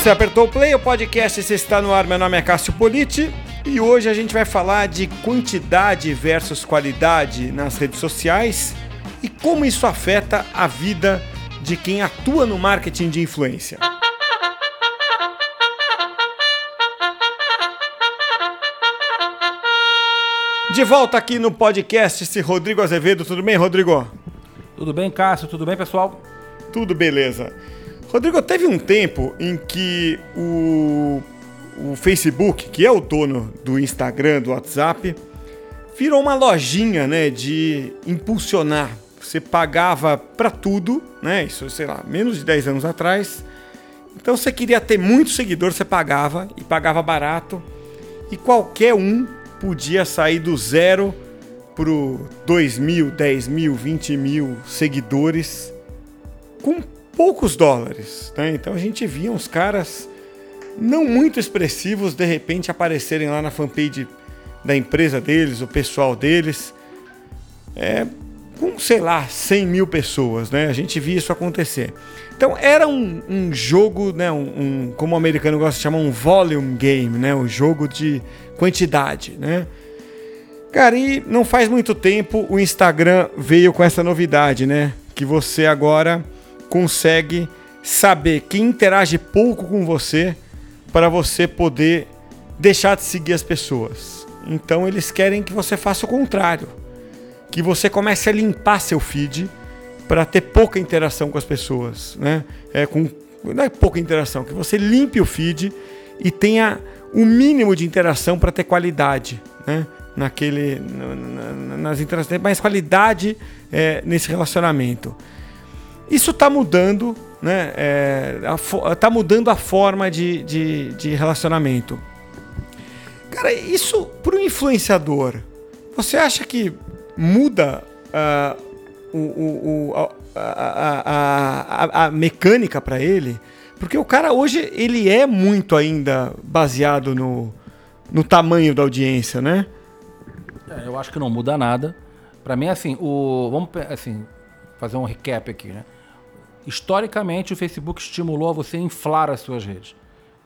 Você apertou o play, o podcast está no ar. Meu nome é Cássio Politi e hoje a gente vai falar de quantidade versus qualidade nas redes sociais e como isso afeta a vida de quem atua no marketing de influência. De volta aqui no podcast, esse Rodrigo Azevedo. Tudo bem, Rodrigo? Tudo bem, Cássio? Tudo bem, pessoal? Tudo beleza. Rodrigo, teve um tempo em que o, o Facebook, que é o dono do Instagram, do WhatsApp, virou uma lojinha, né, de impulsionar. Você pagava para tudo, né? Isso, sei lá, menos de 10 anos atrás. Então você queria ter muito seguidor, você pagava e pagava barato. E qualquer um podia sair do zero pro 2 mil, 10 mil, 20 mil seguidores com poucos dólares. Né? Então a gente via uns caras não muito expressivos de repente aparecerem lá na fanpage da empresa deles, o pessoal deles, é, com sei lá, 100 mil pessoas. Né? A gente via isso acontecer. Então era um, um jogo, né, um, um, como o americano gosta de chamar, um volume game, né, um jogo de quantidade. Né? Cara, e não faz muito tempo o Instagram veio com essa novidade, né? Que você agora consegue saber quem interage pouco com você para você poder deixar de seguir as pessoas. Então eles querem que você faça o contrário, que você comece a limpar seu feed para ter pouca interação com as pessoas, né? É com não é pouca interação, que você limpe o feed e tenha o mínimo de interação para ter qualidade, né? Naquele, nas interações, mais qualidade é, nesse relacionamento. Isso está mudando, né? Está é, mudando a forma de, de, de relacionamento. Cara, isso para o influenciador, você acha que muda uh, o, o a, a, a, a, mecânica para ele? Porque o cara hoje ele é muito ainda baseado no, no tamanho da audiência, né? É, eu acho que não muda nada. Para mim, assim, o vamos assim fazer um recap aqui, né? Historicamente o Facebook estimulou a você inflar as suas redes.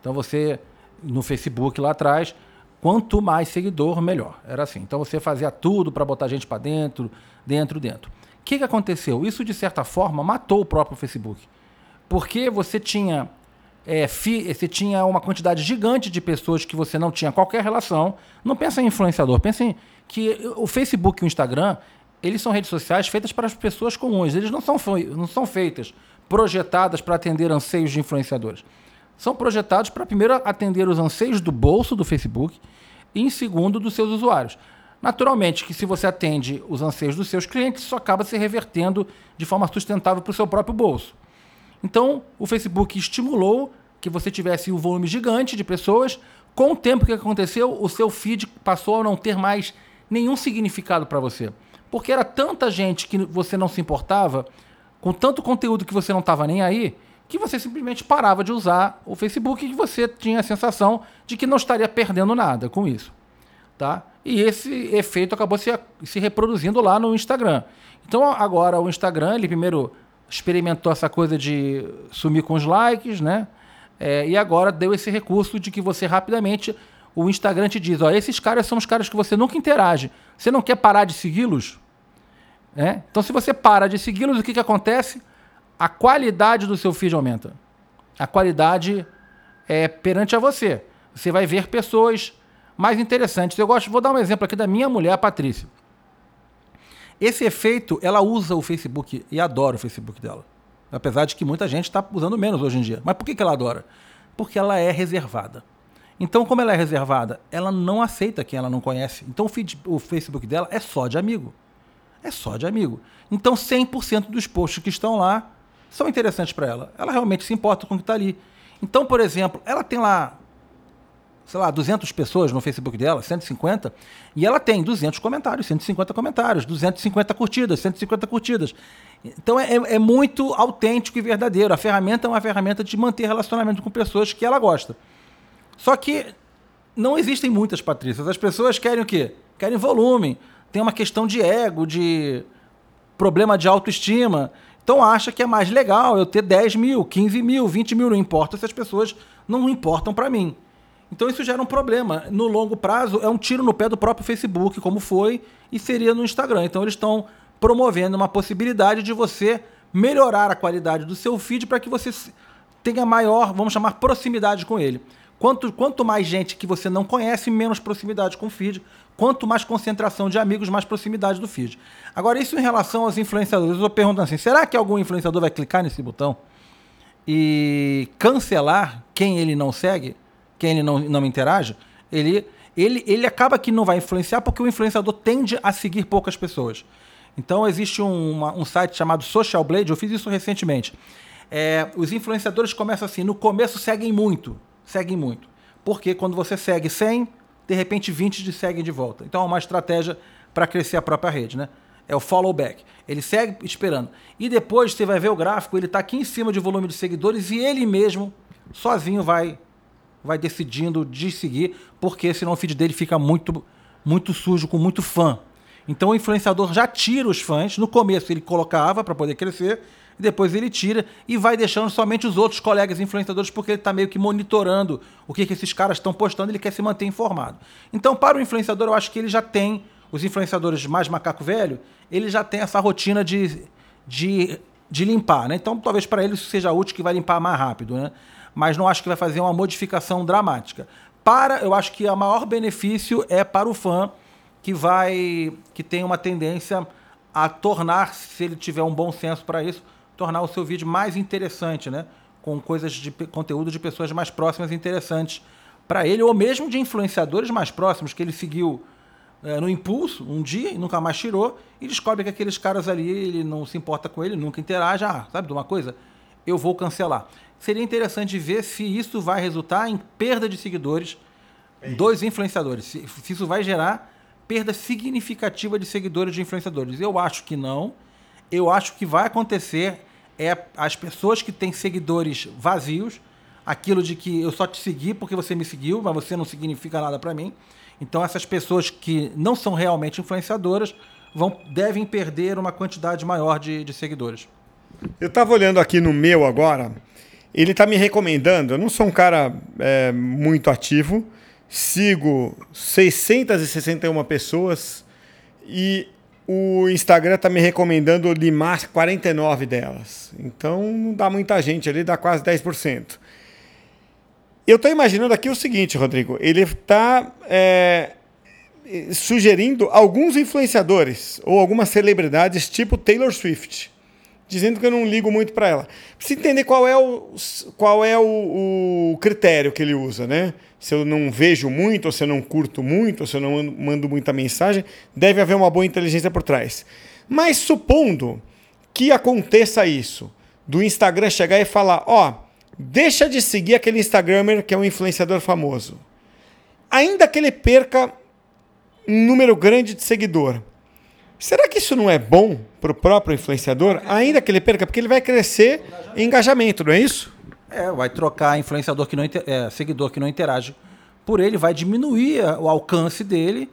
Então você, no Facebook lá atrás, quanto mais seguidor, melhor. Era assim. Então você fazia tudo para botar gente para dentro, dentro, dentro. O que, que aconteceu? Isso, de certa forma, matou o próprio Facebook. Porque você tinha, é, fi, você tinha uma quantidade gigante de pessoas que você não tinha qualquer relação. Não pensa em influenciador, pensa em que o Facebook e o Instagram eles são redes sociais feitas para as pessoas comuns. Eles não são, não são feitas, projetadas para atender anseios de influenciadores. São projetados para, primeiro, atender os anseios do bolso do Facebook e, em segundo, dos seus usuários. Naturalmente, que se você atende os anseios dos seus clientes, isso acaba se revertendo de forma sustentável para o seu próprio bolso. Então, o Facebook estimulou que você tivesse um volume gigante de pessoas. Com o tempo que aconteceu, o seu feed passou a não ter mais nenhum significado para você porque era tanta gente que você não se importava, com tanto conteúdo que você não estava nem aí, que você simplesmente parava de usar o Facebook e você tinha a sensação de que não estaria perdendo nada com isso. Tá? E esse efeito acabou se, se reproduzindo lá no Instagram. Então agora o Instagram, ele primeiro experimentou essa coisa de sumir com os likes, né? É, e agora deu esse recurso de que você rapidamente o Instagram te diz, ó, esses caras são os caras que você nunca interage. Você não quer parar de segui-los? Né? Então, se você para de segui-los, o que, que acontece? A qualidade do seu feed aumenta. A qualidade é perante a você. Você vai ver pessoas mais interessantes. Eu gosto, vou dar um exemplo aqui da minha mulher, a Patrícia. Esse efeito, ela usa o Facebook e adora o Facebook dela. Apesar de que muita gente está usando menos hoje em dia. Mas por que, que ela adora? Porque ela é reservada. Então, como ela é reservada, ela não aceita quem ela não conhece. Então, o, feed, o Facebook dela é só de amigo é só de amigo. Então 100% dos posts que estão lá são interessantes para ela. Ela realmente se importa com o que está ali. Então, por exemplo, ela tem lá, sei lá, 200 pessoas no Facebook dela, 150, e ela tem 200 comentários, 150 comentários, 250 curtidas, 150 curtidas. Então é, é, muito autêntico e verdadeiro. A ferramenta é uma ferramenta de manter relacionamento com pessoas que ela gosta. Só que não existem muitas Patrícias. As pessoas querem o quê? Querem volume tem uma questão de ego, de problema de autoestima. Então acha que é mais legal eu ter 10 mil, 15 mil, 20 mil, não importa se as pessoas não importam para mim. Então isso gera um problema. No longo prazo, é um tiro no pé do próprio Facebook, como foi, e seria no Instagram. Então eles estão promovendo uma possibilidade de você melhorar a qualidade do seu feed para que você tenha maior, vamos chamar, proximidade com ele. Quanto, quanto mais gente que você não conhece, menos proximidade com o feed. Quanto mais concentração de amigos, mais proximidade do feed. Agora, isso em relação aos influenciadores. Eu estou perguntando assim: será que algum influenciador vai clicar nesse botão e cancelar quem ele não segue, quem ele não, não interage? Ele, ele, ele acaba que não vai influenciar porque o influenciador tende a seguir poucas pessoas. Então, existe um, uma, um site chamado Social Blade, eu fiz isso recentemente. É, os influenciadores começam assim: no começo seguem muito, seguem muito. Porque quando você segue 100, de repente 20 te seguem de volta. Então é uma estratégia para crescer a própria rede, né? É o follow back. Ele segue esperando. E depois você vai ver o gráfico, ele está aqui em cima de volume de seguidores e ele mesmo, sozinho, vai vai decidindo de seguir, porque senão o feed dele fica muito, muito sujo, com muito fã. Então o influenciador já tira os fãs. No começo ele colocava para poder crescer, e depois ele tira e vai deixando somente os outros colegas influenciadores, porque ele está meio que monitorando o que, que esses caras estão postando, ele quer se manter informado. Então, para o influenciador, eu acho que ele já tem, os influenciadores mais macaco velho, ele já tem essa rotina de, de, de limpar, né? Então, talvez para ele isso seja útil, que vai limpar mais rápido, né? Mas não acho que vai fazer uma modificação dramática. Para, eu acho que o maior benefício é para o fã que vai, que tem uma tendência a tornar, se ele tiver um bom senso para isso, tornar o seu vídeo mais interessante, né? Com coisas de conteúdo de pessoas mais próximas e interessantes para ele, ou mesmo de influenciadores mais próximos que ele seguiu é, no impulso um dia e nunca mais tirou, e descobre que aqueles caras ali, ele não se importa com ele, nunca interage. Ah, sabe de uma coisa? Eu vou cancelar. Seria interessante ver se isso vai resultar em perda de seguidores dos influenciadores. Se, se isso vai gerar perda significativa de seguidores de influenciadores. Eu acho que não eu acho que vai acontecer é as pessoas que têm seguidores vazios, aquilo de que eu só te segui porque você me seguiu, mas você não significa nada para mim. Então essas pessoas que não são realmente influenciadoras vão devem perder uma quantidade maior de, de seguidores. Eu estava olhando aqui no meu agora, ele está me recomendando. Eu não sou um cara é, muito ativo, sigo 661 pessoas e o Instagram está me recomendando limar 49 delas. Então não dá muita gente ali, dá quase 10%. Eu estou imaginando aqui o seguinte, Rodrigo. Ele está é, sugerindo alguns influenciadores ou algumas celebridades tipo Taylor Swift dizendo que eu não ligo muito para ela. Precisa entender qual é, o, qual é o, o, critério que ele usa, né? Se eu não vejo muito, ou se eu não curto muito, ou se eu não mando muita mensagem, deve haver uma boa inteligência por trás. Mas supondo que aconteça isso, do Instagram chegar e falar, ó, oh, deixa de seguir aquele Instagramer que é um influenciador famoso. Ainda que ele perca um número grande de seguidor, Será que isso não é bom para o próprio influenciador, ainda que ele perca? Porque ele vai crescer em engajamento, não é isso? É, vai trocar influenciador que não é, seguidor que não interage por ele, vai diminuir o alcance dele,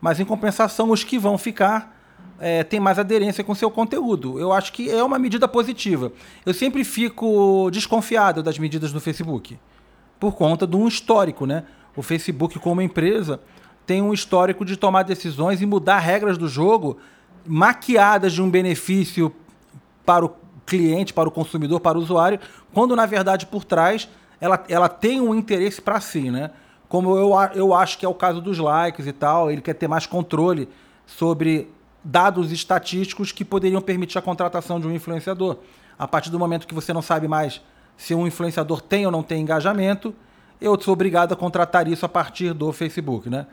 mas em compensação os que vão ficar é, têm mais aderência com seu conteúdo. Eu acho que é uma medida positiva. Eu sempre fico desconfiado das medidas do Facebook por conta de um histórico, né? O Facebook como empresa tem um histórico de tomar decisões e mudar regras do jogo maquiadas de um benefício para o cliente, para o consumidor, para o usuário, quando na verdade por trás ela, ela tem um interesse para si, né? Como eu, eu acho que é o caso dos likes e tal, ele quer ter mais controle sobre dados estatísticos que poderiam permitir a contratação de um influenciador. A partir do momento que você não sabe mais se um influenciador tem ou não tem engajamento, eu sou obrigado a contratar isso a partir do Facebook, né?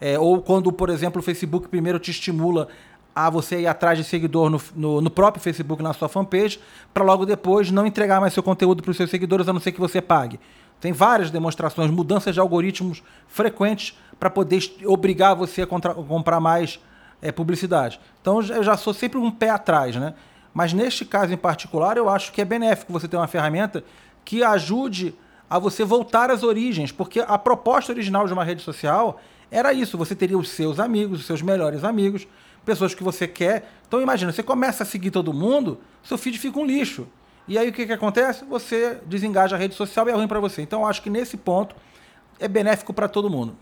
É, ou quando, por exemplo, o Facebook primeiro te estimula a você ir atrás de seguidor no, no, no próprio Facebook, na sua fanpage, para logo depois não entregar mais seu conteúdo para os seus seguidores, a não ser que você pague. Tem várias demonstrações, mudanças de algoritmos frequentes para poder obrigar você a comprar mais é, publicidade. Então eu já sou sempre um pé atrás, né? Mas neste caso em particular, eu acho que é benéfico você ter uma ferramenta que ajude a você voltar às origens, porque a proposta original de uma rede social era isso, você teria os seus amigos, os seus melhores amigos, pessoas que você quer. Então imagina, você começa a seguir todo mundo, seu feed fica um lixo. E aí o que, que acontece? Você desengaja a rede social e é ruim para você. Então eu acho que nesse ponto é benéfico para todo mundo.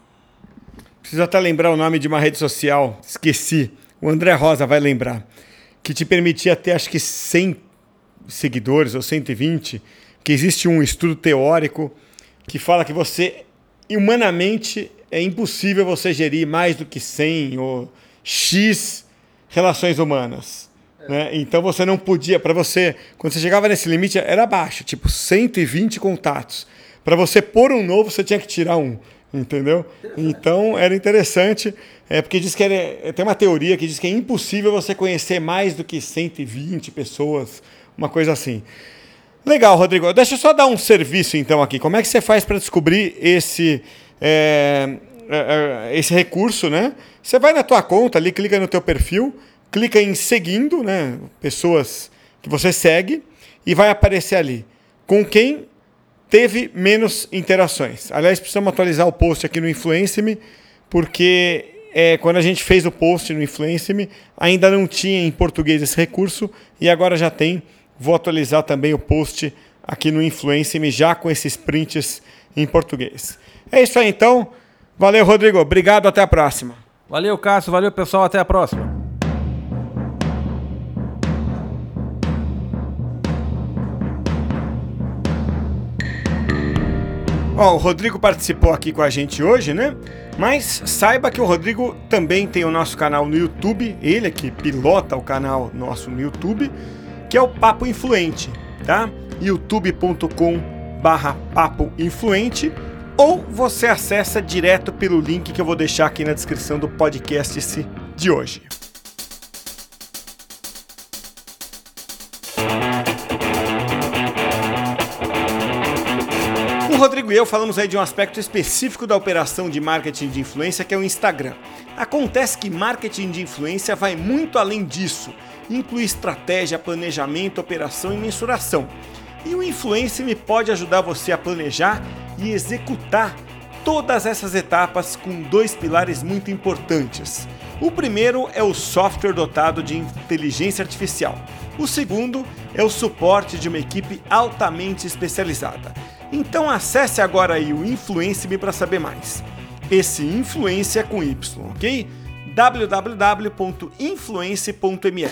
Preciso até lembrar o nome de uma rede social, esqueci. O André Rosa vai lembrar. Que te permitia ter acho que 100 seguidores ou 120. Que existe um estudo teórico que fala que você, humanamente, é impossível você gerir mais do que 100 ou X relações humanas. Né? Então você não podia, para você, quando você chegava nesse limite, era baixo, tipo 120 contatos. Para você pôr um novo, você tinha que tirar um, entendeu? Então era interessante, é porque diz que era, tem uma teoria que diz que é impossível você conhecer mais do que 120 pessoas, uma coisa assim. Legal, Rodrigo. Deixa eu só dar um serviço então aqui. Como é que você faz para descobrir esse é, é, é, esse recurso, né? Você vai na tua conta ali, clica no teu perfil clica em seguindo, né, pessoas que você segue e vai aparecer ali com quem teve menos interações. Aliás, precisamos atualizar o post aqui no Influence-me, porque é, quando a gente fez o post no Influence-me, ainda não tinha em português esse recurso e agora já tem. Vou atualizar também o post aqui no Influence-me já com esses prints em português. É isso aí então. Valeu, Rodrigo. Obrigado. Até a próxima. Valeu, Cássio. Valeu, pessoal. Até a próxima. Ó, o Rodrigo participou aqui com a gente hoje, né? Mas saiba que o Rodrigo também tem o nosso canal no YouTube, ele é que pilota o canal nosso no YouTube, que é o Papo Influente, tá? youtube.com barra Papo Influente ou você acessa direto pelo link que eu vou deixar aqui na descrição do podcast de hoje. E eu falamos aí de um aspecto específico da operação de marketing de influência que é o Instagram. Acontece que marketing de influência vai muito além disso, inclui estratégia, planejamento, operação e mensuração. E o Influence me pode ajudar você a planejar e executar todas essas etapas com dois pilares muito importantes. O primeiro é o software dotado de inteligência artificial. O segundo é o suporte de uma equipe altamente especializada. Então acesse agora aí o Influence-me para saber mais. Esse Influência com Y, ok? www.influence.me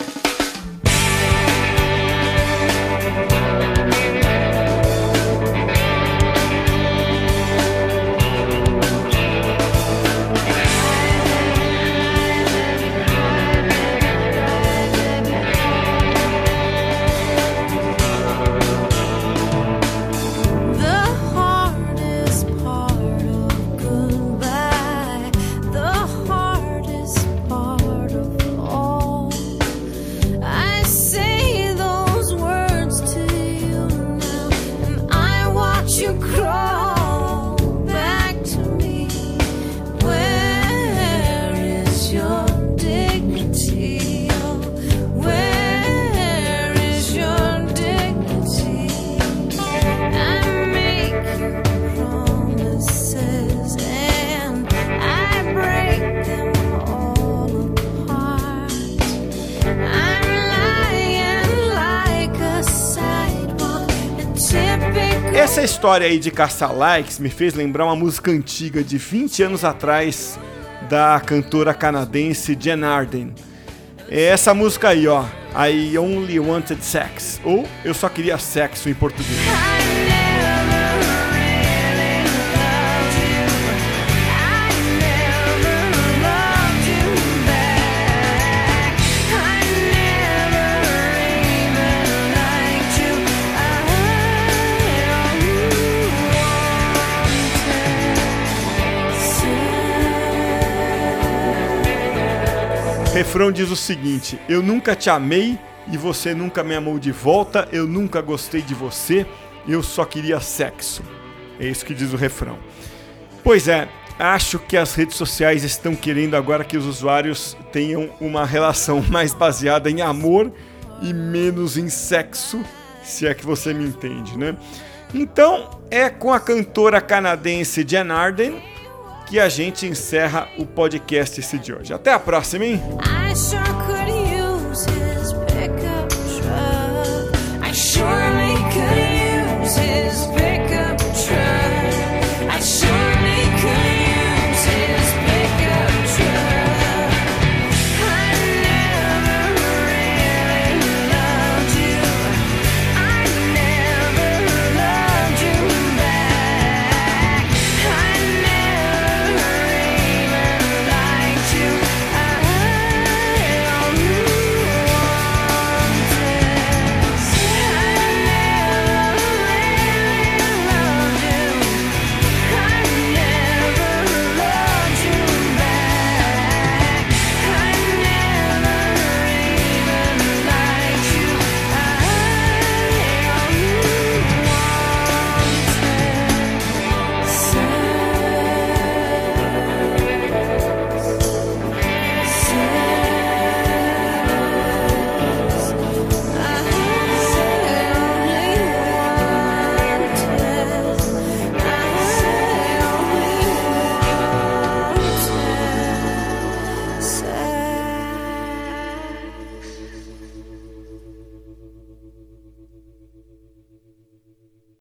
Essa história aí de caçar likes me fez lembrar uma música antiga de 20 anos atrás da cantora canadense Jen Arden. É essa música aí, ó, I Only Wanted Sex, ou Eu Só Queria Sexo em português. Refrão diz o seguinte: Eu nunca te amei e você nunca me amou de volta, eu nunca gostei de você, eu só queria sexo. É isso que diz o refrão. Pois é, acho que as redes sociais estão querendo agora que os usuários tenham uma relação mais baseada em amor e menos em sexo, se é que você me entende, né? Então, é com a cantora canadense Jan Arden que a gente encerra o podcast esse de hoje. Até a próxima, hein? circle